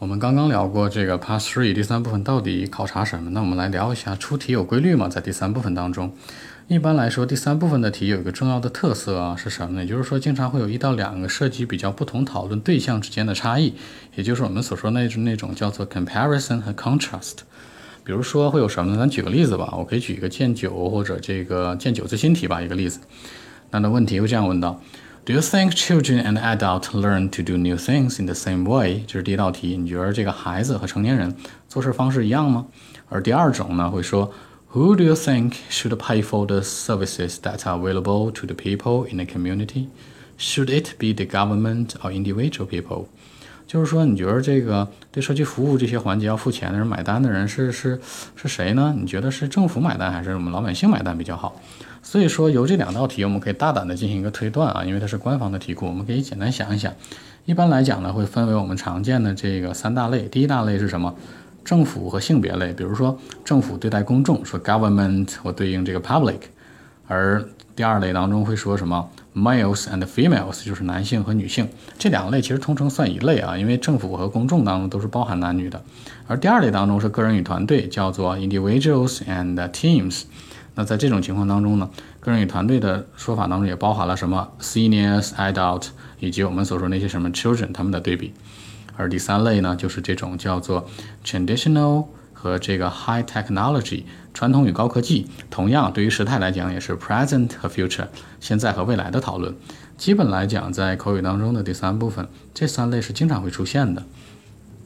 我们刚刚聊过这个 Part Three 第三部分到底考察什么？那我们来聊一下出题有规律吗？在第三部分当中，一般来说，第三部分的题有一个重要的特色啊，是什么呢？也就是说，经常会有一到两个涉及比较不同讨论对象之间的差异，也就是我们所说那那种叫做 comparison 和 contrast。比如说会有什么呢？咱举个例子吧，我可以举一个剑九或者这个剑九最新题吧，一个例子。那的问题会这样问到。Do you think children and adults learn to do new things in the same way？这是第一道题，你觉得这个孩子和成年人做事方式一样吗？而第二种呢，会说 Who do you think should pay for the services that are available to the people in the community? Should it be the government or individual people？ 就是说，你觉得这个对社区服务这些环节要付钱的人、买单的人是是是谁呢？你觉得是政府买单还是我们老百姓买单比较好？所以说，由这两道题，我们可以大胆的进行一个推断啊，因为它是官方的题库，我们可以简单想一想。一般来讲呢，会分为我们常见的这个三大类。第一大类是什么？政府和性别类，比如说政府对待公众，说 government 或对应这个 public。而第二类当中会说什么 males and females，就是男性和女性。这两类其实通称算一类啊，因为政府和公众当中都是包含男女的。而第二类当中是个人与团队，叫做 individuals and teams。那在这种情况当中呢，个人与团队的说法当中也包含了什么 seniors、adult 以及我们所说那些什么 children 他们的对比。而第三类呢，就是这种叫做 traditional 和这个 high technology 传统与高科技。同样，对于时态来讲，也是 present 和 future 现在和未来的讨论。基本来讲，在口语当中的第三部分，这三类是经常会出现的。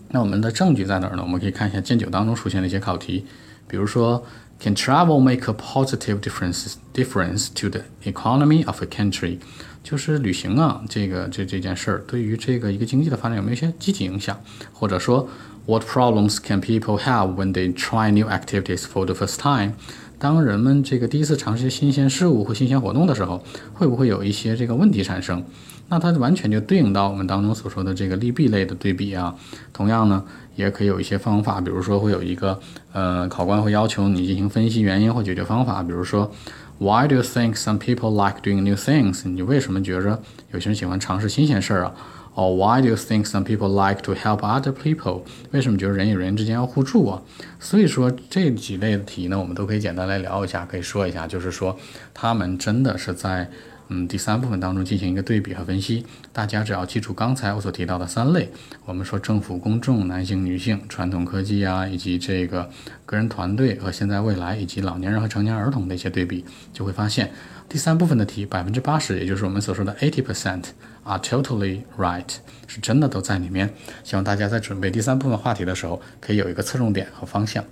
那我们的证据在哪儿呢？我们可以看一下剑九当中出现的一些考题，比如说。Can travel make a positive difference difference to the economy of a country？就是旅行啊，这个这这件事儿对于这个一个经济的发展有没有一些积极影响？或者说，What problems can people have when they try new activities for the first time？当人们这个第一次尝试新鲜事物或新鲜活动的时候，会不会有一些这个问题产生？那它完全就对应到我们当中所说的这个利弊类的对比啊。同样呢，也可以有一些方法，比如说会有一个呃，考官会要求你进行分析原因或解决方法。比如说，Why do you think some people like doing new things？你为什么觉着有些人喜欢尝试新鲜事儿啊？哦，Why do you think some people like to help other people？为什么觉得人与人之间要互助啊？所以说这几类的题呢，我们都可以简单来聊一下，可以说一下，就是说他们真的是在。嗯，第三部分当中进行一个对比和分析，大家只要记住刚才我所提到的三类，我们说政府、公众、男性、女性、传统科技啊，以及这个个人团队和现在未来，以及老年人和成年儿童的一些对比，就会发现第三部分的题百分之八十，也就是我们所说的 eighty percent are totally right，是真的都在里面。希望大家在准备第三部分话题的时候，可以有一个侧重点和方向。